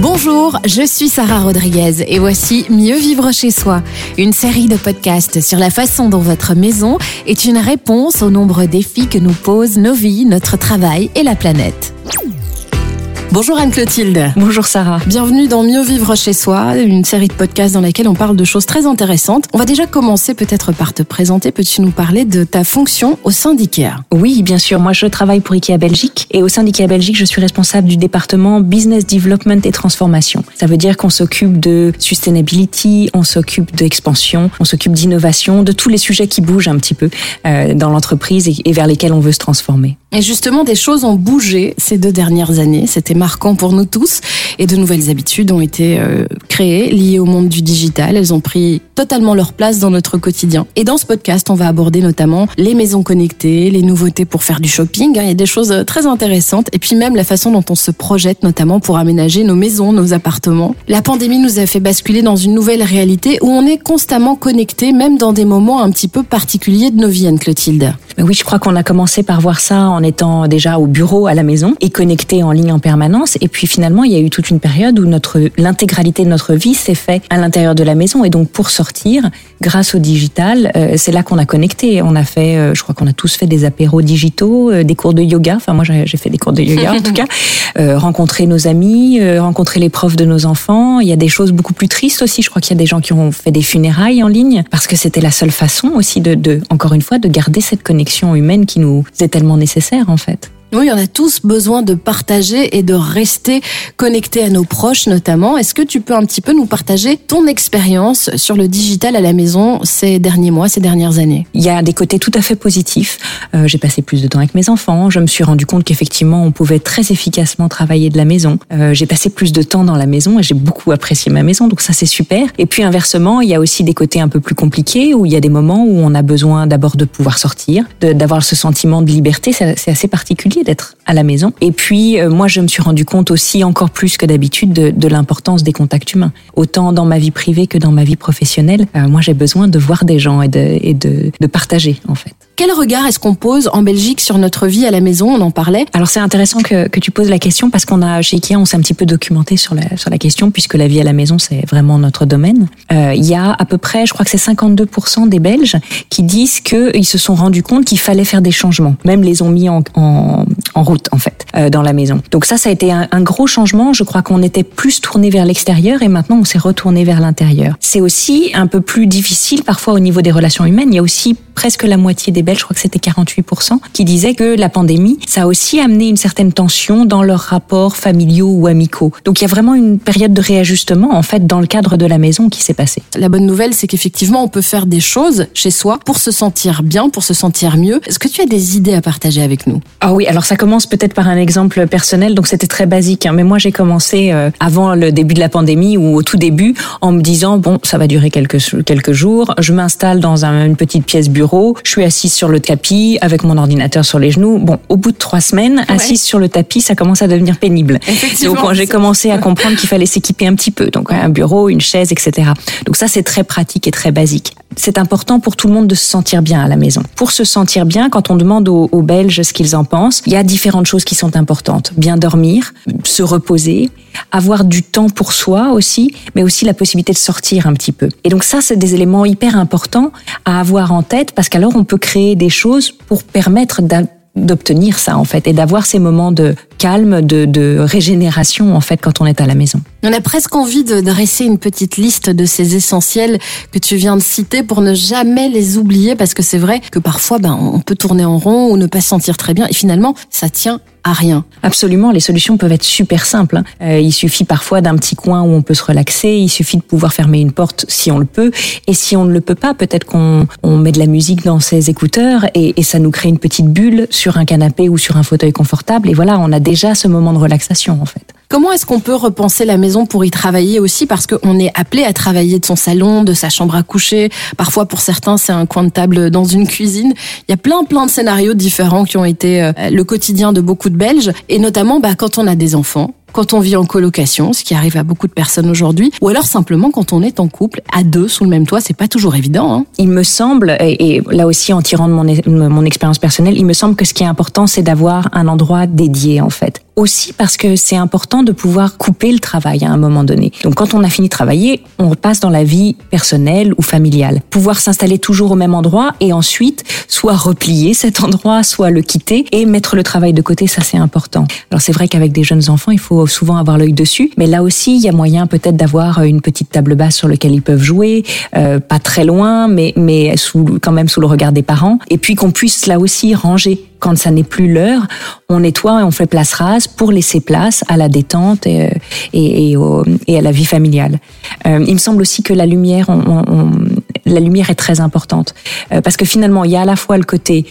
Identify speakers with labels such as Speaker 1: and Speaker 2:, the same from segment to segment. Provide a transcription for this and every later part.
Speaker 1: Bonjour, je suis Sarah Rodriguez et voici Mieux vivre chez soi, une série de podcasts sur la façon dont votre maison est une réponse aux nombreux défis que nous posent nos vies, notre travail et la planète. Bonjour Anne-Clotilde.
Speaker 2: Bonjour Sarah.
Speaker 1: Bienvenue dans Mieux vivre chez soi, une série de podcasts dans laquelle on parle de choses très intéressantes. On va déjà commencer peut-être par te présenter. Peux-tu nous parler de ta fonction au sein d'IKEA?
Speaker 2: Oui, bien sûr. Moi, je travaille pour IKEA Belgique et au sein d'IKEA Belgique, je suis responsable du département Business Development et Transformation. Ça veut dire qu'on s'occupe de sustainability, on s'occupe d'expansion, on s'occupe d'innovation, de tous les sujets qui bougent un petit peu euh, dans l'entreprise et, et vers lesquels on veut se transformer.
Speaker 1: Et justement, des choses ont bougé ces deux dernières années. C'était marquant pour nous tous. Et de nouvelles habitudes ont été euh, créées, liées au monde du digital. Elles ont pris totalement leur place dans notre quotidien. Et dans ce podcast, on va aborder notamment les maisons connectées, les nouveautés pour faire du shopping. Il y a des choses euh, très intéressantes. Et puis même la façon dont on se projette, notamment pour aménager nos maisons, nos appartements. La pandémie nous a fait basculer dans une nouvelle réalité où on est constamment connecté, même dans des moments un petit peu particuliers de nos vies, Anne-Clotilde.
Speaker 2: Oui, je crois qu'on a commencé par voir ça en étant déjà au bureau, à la maison, et connecté en ligne en permanence. Et puis finalement, il y a eu toute une période où notre l'intégralité de notre vie s'est fait à l'intérieur de la maison. Et donc pour sortir, grâce au digital, euh, c'est là qu'on a connecté. On a fait, euh, je crois qu'on a tous fait des apéros digitaux, euh, des cours de yoga. Enfin moi, j'ai fait des cours de yoga en tout cas. rencontrer nos amis, rencontrer les profs de nos enfants. Il y a des choses beaucoup plus tristes aussi. Je crois qu'il y a des gens qui ont fait des funérailles en ligne parce que c'était la seule façon aussi de, de, encore une fois, de garder cette connexion humaine qui nous est tellement nécessaire en fait.
Speaker 1: Oui, on a tous besoin de partager et de rester connectés à nos proches notamment. Est-ce que tu peux un petit peu nous partager ton expérience sur le digital à la maison ces derniers mois, ces dernières années?
Speaker 2: Il y a des côtés tout à fait positifs. Euh, j'ai passé plus de temps avec mes enfants. Je me suis rendu compte qu'effectivement, on pouvait très efficacement travailler de la maison. Euh, j'ai passé plus de temps dans la maison et j'ai beaucoup apprécié ma maison, donc ça c'est super. Et puis inversement, il y a aussi des côtés un peu plus compliqués où il y a des moments où on a besoin d'abord de pouvoir sortir, d'avoir ce sentiment de liberté. C'est assez particulier d'être à la maison. Et puis, euh, moi, je me suis rendu compte aussi encore plus que d'habitude de, de l'importance des contacts humains. Autant dans ma vie privée que dans ma vie professionnelle, euh, moi, j'ai besoin de voir des gens et de, et de, de partager, en fait.
Speaker 1: Quel regard est-ce qu'on pose en Belgique sur notre vie à la maison? On en parlait.
Speaker 2: Alors c'est intéressant que, que tu poses la question parce qu'on a chez Ikea on s'est un petit peu documenté sur la sur la question puisque la vie à la maison c'est vraiment notre domaine. Euh, il y a à peu près, je crois que c'est 52% des Belges qui disent que ils se sont rendus compte qu'il fallait faire des changements. Même les ont mis en, en, en route en fait euh, dans la maison. Donc ça ça a été un, un gros changement. Je crois qu'on était plus tourné vers l'extérieur et maintenant on s'est retourné vers l'intérieur. C'est aussi un peu plus difficile parfois au niveau des relations humaines. Il y a aussi presque la moitié des Belges, je crois que c'était 48%, qui disaient que la pandémie, ça a aussi amené une certaine tension dans leurs rapports familiaux ou amicaux. Donc il y a vraiment une période de réajustement, en fait, dans le cadre de la maison qui s'est passée.
Speaker 1: La bonne nouvelle, c'est qu'effectivement, on peut faire des choses chez soi pour se sentir bien, pour se sentir mieux. Est-ce que tu as des idées à partager avec nous?
Speaker 2: Ah oui, alors ça commence peut-être par un exemple personnel, donc c'était très basique, hein, mais moi j'ai commencé euh, avant le début de la pandémie ou au tout début en me disant, bon, ça va durer quelques, quelques jours, je m'installe dans un, une petite pièce bureau, je suis assise sur le tapis avec mon ordinateur sur les genoux. Bon, au bout de trois semaines, assise sur le tapis, ça commence à devenir pénible. Donc j'ai commencé à comprendre qu'il fallait s'équiper un petit peu. Donc un bureau, une chaise, etc. Donc ça c'est très pratique et très basique. C'est important pour tout le monde de se sentir bien à la maison. Pour se sentir bien, quand on demande aux, Belges ce qu'ils en pensent, il y a différentes choses qui sont importantes. Bien dormir, se reposer, avoir du temps pour soi aussi, mais aussi la possibilité de sortir un petit peu. Et donc ça, c'est des éléments hyper importants à avoir en tête parce qu'alors on peut créer des choses pour permettre d'obtenir ça en fait et d'avoir ces moments de calme, de, de, régénération en fait quand on est à la maison.
Speaker 1: On a presque envie de dresser une petite liste de ces essentiels que tu viens de citer pour ne jamais les oublier parce que c'est vrai que parfois ben, on peut tourner en rond ou ne pas se sentir très bien et finalement ça tient rien.
Speaker 2: Absolument, les solutions peuvent être super simples. Euh, il suffit parfois d'un petit coin où on peut se relaxer, il suffit de pouvoir fermer une porte si on le peut, et si on ne le peut pas, peut-être qu'on on met de la musique dans ses écouteurs et, et ça nous crée une petite bulle sur un canapé ou sur un fauteuil confortable, et voilà, on a déjà ce moment de relaxation en fait.
Speaker 1: Comment est-ce qu'on peut repenser la maison pour y travailler aussi Parce qu'on est appelé à travailler de son salon, de sa chambre à coucher. Parfois, pour certains, c'est un coin de table dans une cuisine. Il y a plein, plein de scénarios différents qui ont été euh, le quotidien de beaucoup de Belges. Et notamment, bah, quand on a des enfants, quand on vit en colocation, ce qui arrive à beaucoup de personnes aujourd'hui, ou alors simplement quand on est en couple, à deux, sous le même toit, c'est pas toujours évident. Hein.
Speaker 2: Il me semble, et, là aussi en tirant de mon, mon expérience personnelle, il me semble que ce qui est important, c'est d'avoir un endroit dédié en fait aussi parce que c'est important de pouvoir couper le travail à un moment donné. Donc quand on a fini de travailler, on repasse dans la vie personnelle ou familiale. Pouvoir s'installer toujours au même endroit et ensuite soit replier cet endroit, soit le quitter et mettre le travail de côté, ça c'est important. Alors c'est vrai qu'avec des jeunes enfants, il faut souvent avoir l'œil dessus, mais là aussi, il y a moyen peut-être d'avoir une petite table basse sur laquelle ils peuvent jouer, euh, pas très loin, mais mais sous, quand même sous le regard des parents, et puis qu'on puisse là aussi ranger quand ça n'est plus l'heure, on nettoie et on fait place rase pour laisser place à la détente et, et, à la vie familiale. Euh, il me semble aussi que la lumière, la lumière est très importante euh, parce que finalement, il y a à la fois le côté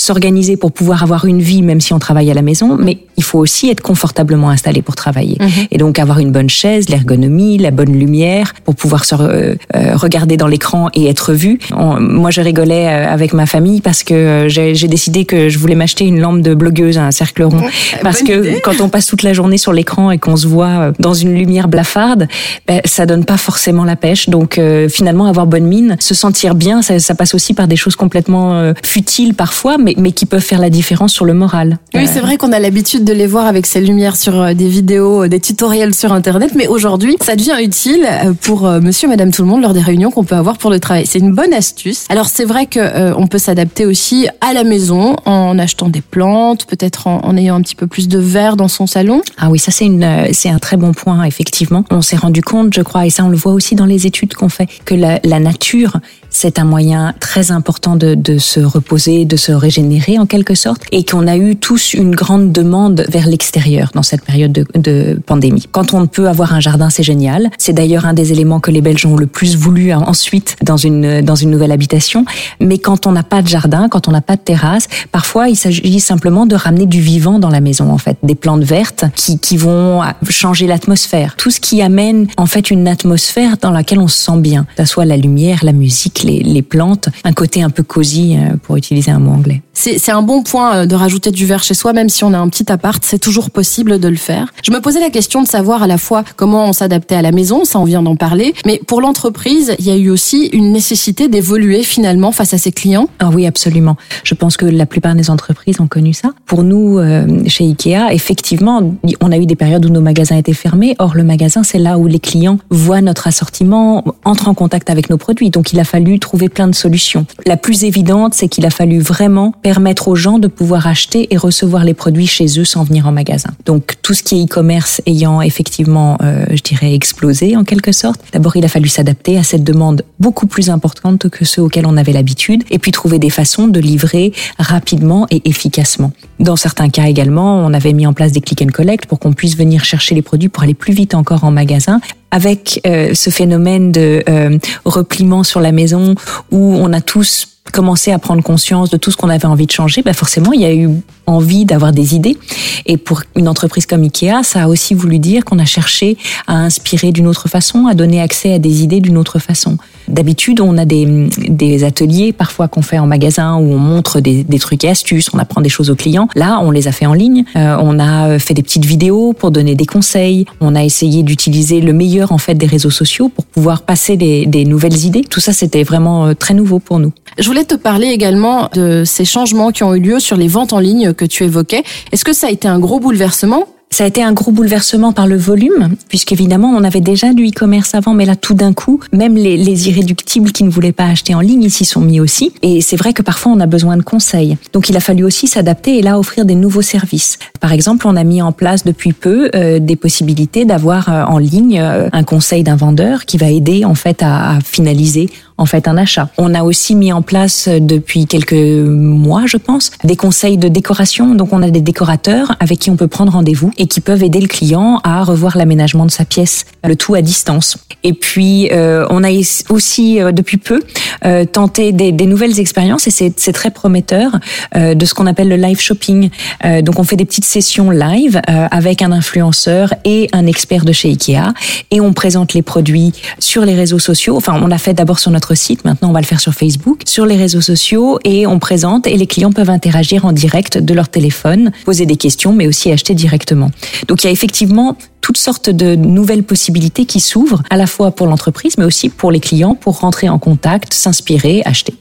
Speaker 2: s'organiser pour pouvoir avoir une vie même si on travaille à la maison, mais il faut aussi être confortablement installé pour travailler. Mhm. Et donc avoir une bonne chaise, l'ergonomie, la bonne lumière pour pouvoir se euh, euh, regarder dans l'écran et être vu. moi, je rigolais euh, avec ma famille parce que j'ai décidé que je voulais m'acheter une lampe de blogueuse un cercle rond. parce que quand on passe toute la journée sur l'écran et qu'on se voit dans une lumière blafarde, ben, ça donne pas forcément la pêche. Donc finalement, avoir bonne mine, se sentir bien, ça, ça passe aussi par des choses complètement futiles parfois, mais, mais qui peuvent faire la différence sur le moral.
Speaker 1: Oui, c'est vrai qu'on a l'habitude de les voir avec ces lumières sur euh, des vidéos, euh, des tutoriels sur Internet, mais aujourd'hui, ça devient utile euh, pour monsieur, madame, tout le monde lors des réunions qu'on peut avoir pour le travail. C'est une bonne astuce. Alors c'est vrai que on peut s'adapter aussi à la maison en achetant des plantes, peut-être en, ayant un petit peu plus de verre dans son salon.
Speaker 2: Ah oui, ça c'est c'est un très bon point effectivement. On s'est rendu compte, je crois, et ça on le voit aussi dans les études qu'on fait, que la, la nature c'est un moyen très important de, de, se reposer, de se régénérer en quelque sorte, et qu'on a eu tous une grande demande vers l'extérieur dans cette période de, pandémie. Quand on peut avoir un jardin, c'est génial. C'est d'ailleurs un des éléments que les Belges ont le plus voulu ensuite dans une dans une nouvelle habitation. Mais quand on n'a pas de jardin, quand on n'a pas de terrasse, parfois il s'agit simplement de ramener du vivant dans la maison en fait, des plantes vertes qui qui vont changer l'atmosphère. Tout ce qui amène en fait une atmosphère dans laquelle on se sent bien, que ce soit la lumière, la musique les, plantes, un côté un peu cosy euh, pour utiliser un mot anglais.
Speaker 1: C'est un bon point euh, de rajouter du verre chez soi, même si on a un petit appart, c'est toujours possible de le faire. Je me posais la question de savoir à la fois comment on s'adaptait à la maison, ça on vient d'en parler, mais pour l'entreprise, il y a eu aussi une nécessité d'évoluer finalement face à ses clients.
Speaker 2: Ah oui, absolument. Je pense que la plupart des entreprises ont connu ça. Pour nous, euh, chez Ikea, effectivement, on a eu des périodes où nos magasins étaient fermés. Or, le magasin, c'est là où les clients voient notre assortiment, entrent en contact avec nos produits. Donc, il a fallu trouver plein de solutions. La plus évidente, c'est qu'il a fallu vraiment permettre aux gens de pouvoir acheter et recevoir les produits chez eux sans venir en magasin. Donc tout ce qui est e-commerce ayant effectivement, euh, je dirais, explosé en quelque sorte, d'abord il a fallu s'adapter à cette demande beaucoup plus importante que ceux auxquels on avait l'habitude, et puis trouver des façons de livrer rapidement et efficacement. Dans certains cas également, on avait mis en place des click and collect pour qu'on puisse venir chercher les produits pour aller plus vite encore en magasin avec euh, ce phénomène de euh, repliement sur la maison où on a tous commencé à prendre conscience de tout ce qu'on avait envie de changer, ben forcément, il y a eu envie d'avoir des idées. Et pour une entreprise comme Ikea, ça a aussi voulu dire qu'on a cherché à inspirer d'une autre façon, à donner accès à des idées d'une autre façon. D'habitude, on a des, des ateliers parfois qu'on fait en magasin où on montre des, des, trucs et astuces, on apprend des choses aux clients. Là, on les a fait en ligne. Euh, on a fait des petites vidéos pour donner des conseils. On a essayé d'utiliser le meilleur en fait des réseaux sociaux pour pouvoir passer des, des nouvelles idées. Tout ça, c'était vraiment euh, très nouveau pour nous.
Speaker 1: Je voulais te parler également de ces changements qui ont eu lieu sur les ventes en ligne que tu évoquais. Est-ce que ça a été un gros bouleversement
Speaker 2: ça a été un gros bouleversement par le volume, puisqu'évidemment, on avait déjà du e-commerce avant, mais là, tout d'un coup, même les, les, irréductibles qui ne voulaient pas acheter en ligne, ils s'y sont mis aussi. Et c'est vrai que parfois, on a besoin de conseils. Donc, il a fallu aussi s'adapter et là, offrir des nouveaux services. Par exemple, on a mis en place depuis peu euh, des possibilités d'avoir euh, en ligne euh, un conseil d'un vendeur qui va aider, en fait, à finaliser en fait un achat. On a aussi mis en place depuis quelques mois, je pense, des conseils de décoration. Donc on a des décorateurs avec qui on peut prendre rendez-vous et qui peuvent aider le client à revoir l'aménagement de sa pièce, le tout à distance. Et puis euh, on a aussi euh, depuis peu euh, tenté des, des, nouvelles expériences et c'est très prometteur euh, de ce qu'on appelle le live shopping. Euh, donc on fait des petites sessions live avec un influenceur et un expert de chez Ikea et on présente les produits sur les réseaux sociaux. Enfin on a fait d'abord sur notre site, maintenant on va le faire sur Facebook, sur les réseaux sociaux et on présente et les clients peuvent interagir en direct de leur téléphone, poser des questions mais aussi acheter directement. Donc il y a effectivement toutes sortes de nouvelles possibilités qui s'ouvrent à la fois pour l'entreprise mais aussi pour les clients pour rentrer en contact, s'inspirer, acheter.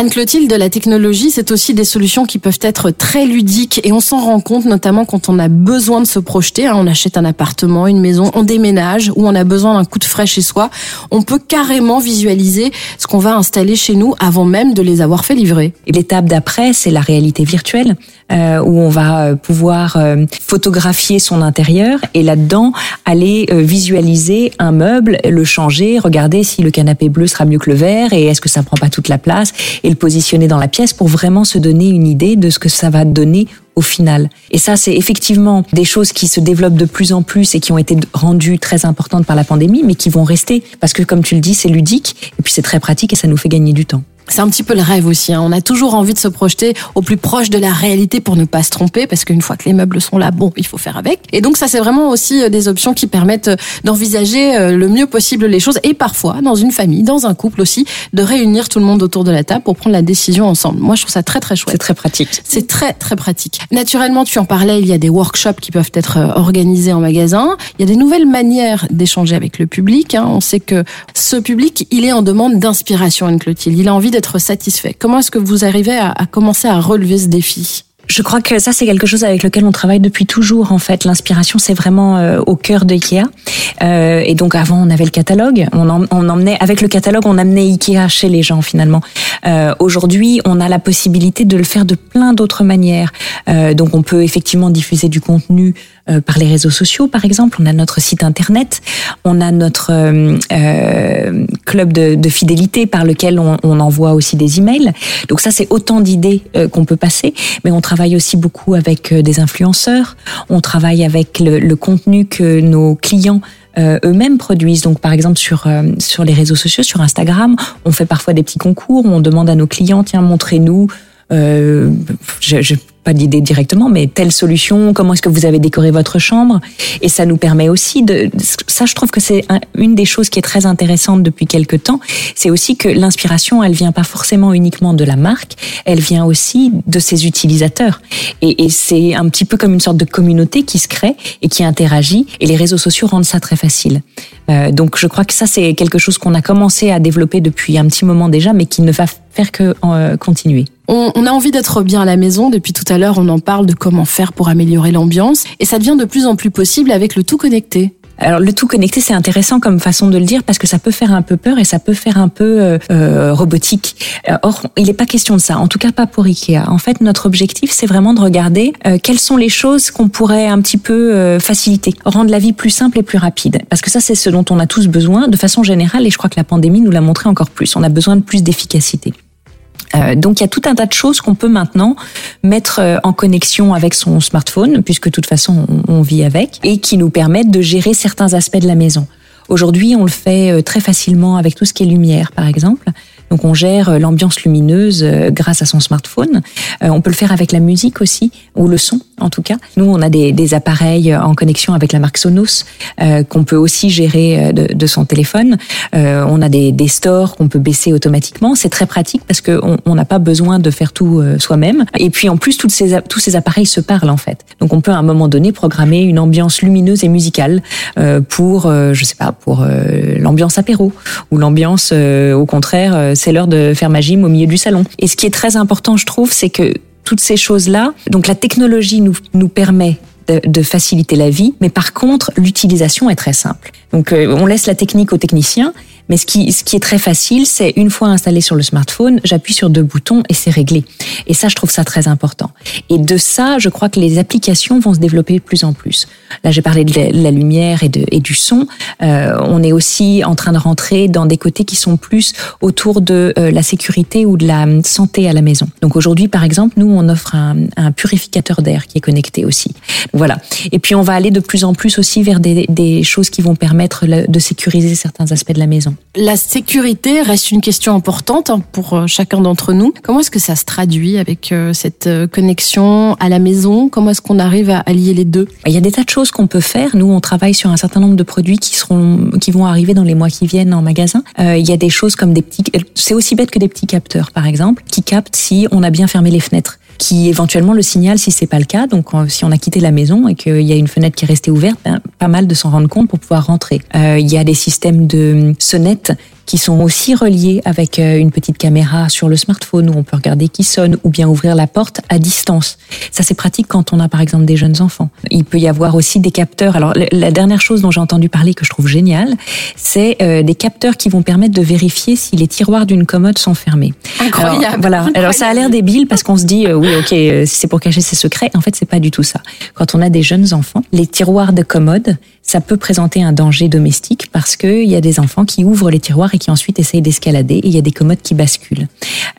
Speaker 1: Anne-Clotilde, la technologie, c'est aussi des solutions qui peuvent être très ludiques et on s'en rend compte notamment quand on a besoin de se projeter. Hein. on achète un appartement, une maison, on déménage ou on a besoin d'un coup de frais chez soi. On peut carrément visualiser ce qu'on va installer chez nous avant même de les avoir fait livrer.
Speaker 2: Et l'étape d'après, c'est la réalité virtuelle euh, où on va euh, pouvoir euh, photographier son intérieur et là-dedans aller visualiser un meuble, le changer, regarder si le canapé bleu sera mieux que le vert et est-ce que ça prend pas toute la place le positionner dans la pièce pour vraiment se donner une idée de ce que ça va donner au final. Et ça, c'est effectivement des choses qui se développent de plus en plus et qui ont été rendues très importantes par la pandémie, mais qui vont rester parce que, comme tu le dis, c'est ludique et puis c'est très pratique et ça nous fait gagner du temps.
Speaker 1: C'est un petit peu le rêve aussi. Hein. On a toujours envie de se projeter au plus proche de la réalité pour ne pas se tromper, parce qu'une fois que les meubles sont là, bon, il faut faire avec. Et donc ça, c'est vraiment aussi euh, des options qui permettent euh, d'envisager euh, le mieux possible les choses, et parfois, dans une famille, dans un couple aussi, de réunir tout le monde autour de la table pour prendre la décision ensemble. Moi, je trouve ça très très chouette.
Speaker 2: C'est très pratique.
Speaker 1: C'est très très pratique. Naturellement, tu en parlais, il y a des workshops qui peuvent être organisés en magasin. Il y a des nouvelles manières d'échanger avec le public. Hein. On sait que ce public, il est en demande d'inspiration, Anne-Clotilde. Il a envie satisfait. Comment est-ce que vous arrivez à commencer à relever ce défi?
Speaker 2: Je crois que ça c'est quelque chose avec lequel on travaille depuis toujours en fait. L'inspiration c'est vraiment euh, au cœur de Ikea. Euh, et donc avant on avait le catalogue, on, on, emmenait avec le catalogue on amenait Ikea chez les gens finalement. Euh, Aujourd'hui on a la possibilité de le faire de plein d'autres manières. Euh, donc on peut effectivement diffuser du contenu euh, par les réseaux sociaux, par exemple. On a notre site internet, on a notre euh club de, de, fidélité par lequel on, on, envoie aussi des emails. Donc ça, c'est autant d'idées euh, qu'on peut passer. Mais on travaille aussi beaucoup avec des influenceurs. On travaille avec le, contenu que nos clients eux-mêmes produisent. Donc, par exemple, sur sur les réseaux sociaux, sur Instagram, on fait parfois des petits concours. On demande à nos clients, tiens, montrez-nous euh, je, je pas d'idée directement, mais telle solution, comment est-ce que vous avez décoré votre chambre? Et ça nous permet aussi de... Ça, je trouve que c'est une des choses qui est très intéressante depuis quelque temps, c'est aussi que l'inspiration, elle vient pas forcément uniquement de la marque, elle vient aussi de ses utilisateurs. Et, et c'est un petit peu comme une sorte de communauté qui se crée et qui interagit, et les réseaux sociaux rendent ça très facile. Euh, donc je crois que ça, c'est quelque chose qu'on a commencé à développer depuis un petit moment déjà, mais qui ne va faire que euh, continuer.
Speaker 1: On, on, a envie d'être bien à la maison. Depuis tout à l'heure, on en parle de comment faire pour améliorer l'ambiance. Et ça devient de plus en plus possible avec le tout connecté.
Speaker 2: Alors le tout connecté, c'est intéressant comme façon de le dire parce que ça peut faire un peu peur et ça peut faire un peu euh, euh robotique. Euh, or, il n'est pas question de ça. En tout cas, pas pour Ikea. En fait, notre objectif, c'est vraiment de regarder euh, quelles sont les choses qu'on pourrait un petit peu euh, faciliter, rendre la vie plus simple et plus rapide. Parce que ça, c'est ce dont on a tous besoin de façon générale. Et je crois que la pandémie nous l'a montré encore plus. On a besoin de plus d'efficacité. Euh, donc il y a tout un tas de choses qu'on peut maintenant mettre euh, en connexion avec son smartphone, puisque de toute façon on, vit avec, et qui nous permettent de gérer certains aspects de la maison. Aujourd'hui, on le fait euh, très facilement avec tout ce qui est lumière, par exemple. Donc on gère euh, l'ambiance lumineuse euh, grâce à son smartphone. Euh, on peut le faire avec la musique aussi, ou le son en tout cas. Nous, on a des, appareils en connexion avec la marque Sonos qu'on peut aussi gérer de, son téléphone. On a des, stores qu'on peut baisser automatiquement. C'est très pratique parce qu'on n'a pas besoin de faire tout soi-même. Et puis en plus, tous ces appareils se parlent en fait. Donc on peut à un moment donné programmer une ambiance lumineuse et musicale pour, je sais pas, pour l'ambiance apéro ou l'ambiance au contraire c'est l'heure de faire ma gym au milieu du salon. Et ce qui est très important, je trouve, c'est que toutes ces choses-là, donc la technologie nous, nous permet de, faciliter la vie, mais par contre, l'utilisation est très simple. Donc, euh, on laisse la technique aux techniciens, mais ce qui, ce qui est très facile, c'est une fois installé sur le smartphone, j'appuie sur deux boutons et c'est réglé. Et ça, je trouve ça très important. Et de ça, je crois que les applications vont se développer de plus en plus. Là, j'ai parlé de la, lumière et du son. Euh, on est aussi en train de rentrer dans des côtés qui sont plus autour de euh, la sécurité ou de la santé à la maison. Donc aujourd'hui, par exemple, nous, on offre un, un purificateur d'air qui est connecté aussi. Voilà. Et puis, on va aller de plus en plus aussi vers des, des choses qui vont permettre de sécuriser certains aspects de la maison.
Speaker 1: La sécurité reste une question importante hein, pour euh, chacun d'entre nous. Comment est-ce que ça se traduit avec euh, cette euh, connexion à la maison? Comment est-ce qu'on arrive à allier les deux?
Speaker 2: Il y a des tas de choses qu'on peut faire. Nous, on travaille sur un certain nombre de produits qui seront, qui vont arriver dans les mois qui viennent en magasin. Il y a des choses comme des petits, c'est aussi bête que des petits capteurs, par exemple, qui captent si on a bien fermé les fenêtres qui éventuellement le signale si c'est pas le cas. Donc si on a quitté la maison et qu'il y a une fenêtre qui est restée ouverte, ben, pas mal de s'en rendre compte pour pouvoir rentrer. Euh, il y a des systèmes de sonnettes qui sont aussi reliés avec euh, une petite caméra sur le smartphone où on peut regarder qui sonne ou bien ouvrir la porte à distance. Ça c'est pratique quand on a par exemple des jeunes enfants. Il peut y avoir aussi des capteurs. Alors la dernière chose dont j'ai entendu parler que je trouve génial, c'est euh, des capteurs qui vont permettre de vérifier si les tiroirs d'une commode sont fermés.
Speaker 1: Incroyable.
Speaker 2: Alors, voilà. Alors ça a l'air débile parce qu'on se dit euh, oui ok c'est pour cacher ses secrets. En fait c'est pas du tout ça. Quand on a des jeunes enfants, les tiroirs de commode ça peut présenter un danger domestique parce qu'il y a des enfants qui ouvrent les tiroirs et qui ensuite essayent d'escalader et il y a des commodes qui basculent.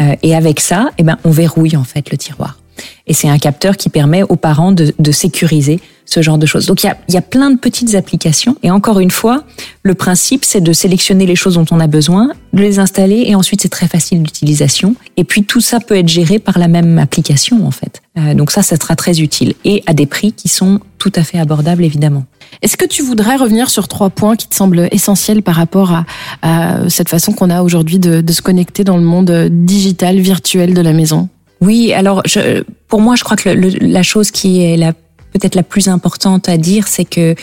Speaker 2: Euh, et avec ça, eh ben, on verrouille en fait le tiroir. Et c'est un capteur qui permet aux parents de, sécuriser ce genre de choses. Donc il y a, y a, plein de petites applications. Et encore une fois, le principe, c'est de sélectionner les choses dont on a besoin, de les installer, et ensuite c'est très facile d'utilisation. Et puis tout ça peut être géré par la même application en fait. Euh, donc ça, ça sera très utile et à des prix qui sont tout à fait abordables évidemment.
Speaker 1: Est-ce que tu voudrais revenir sur trois points qui te semblent essentiels par rapport à, cette façon qu'on a aujourd'hui de, se connecter dans le monde digital, virtuel de la maison?
Speaker 2: Oui, alors je, pour moi, je crois que la chose qui est la peut-être la plus importante à dire, c'est que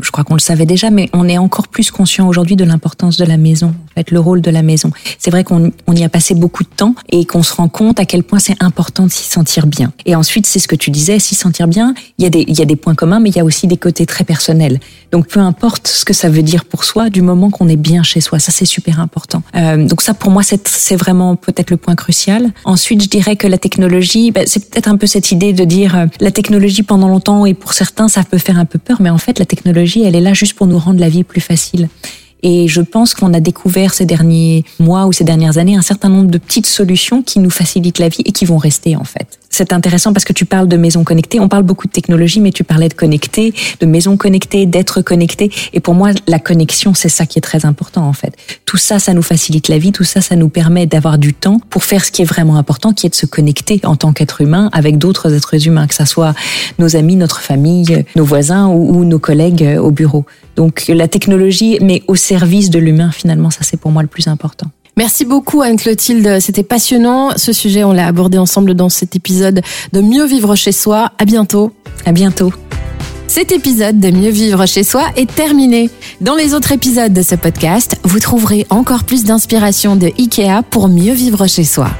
Speaker 2: je crois qu'on le savait déjà, mais on est encore plus conscient aujourd'hui de l'importance de la maison, en fait, le rôle de la maison. C'est vrai qu'on on y a passé beaucoup de temps et qu'on se rend compte à quel point c'est important de s'y sentir bien. Et ensuite, c'est ce que tu disais, s'y sentir bien. Il y a des il y a des points communs, mais il y a aussi des côtés très personnels. Donc peu importe ce que ça veut dire pour soi, du moment qu'on est bien chez soi, ça c'est super important. Euh, donc ça pour moi c'est vraiment peut-être le point crucial. Ensuite, je dirais que la technologie, ben, c'est peut-être un peu cette idée de dire euh, la technologie pendant longtemps et pour certains, ça peut faire un peu peur, mais en fait, la technologie, elle est là juste pour nous rendre la vie plus facile. Et je pense qu'on a découvert ces derniers mois ou ces dernières années un certain nombre de petites solutions qui nous facilitent la vie et qui vont rester en fait. C'est intéressant parce que tu parles de maisons connectées. On parle beaucoup de technologie, mais tu parlais de connecter, de maisons connectées, d'être connecté. Et pour moi, la connexion, c'est ça qui est très important en fait. Tout ça, ça nous facilite la vie. Tout ça, ça nous permet d'avoir du temps pour faire ce qui est vraiment important, qui est de se connecter en tant qu'être humain avec d'autres êtres humains, que ça soit nos amis, notre famille, nos voisins ou, ou nos collègues au bureau. Donc la technologie, mais au service de l'humain, finalement, ça c'est pour moi le plus important.
Speaker 1: Merci beaucoup Anne-Clotilde, c'était passionnant. Ce sujet, on l'a abordé ensemble dans cet épisode de Mieux vivre chez soi. À bientôt.
Speaker 2: À bientôt.
Speaker 1: Cet épisode de Mieux vivre chez soi est terminé. Dans les autres épisodes de ce podcast, vous trouverez encore plus d'inspiration de IKEA pour mieux vivre chez soi.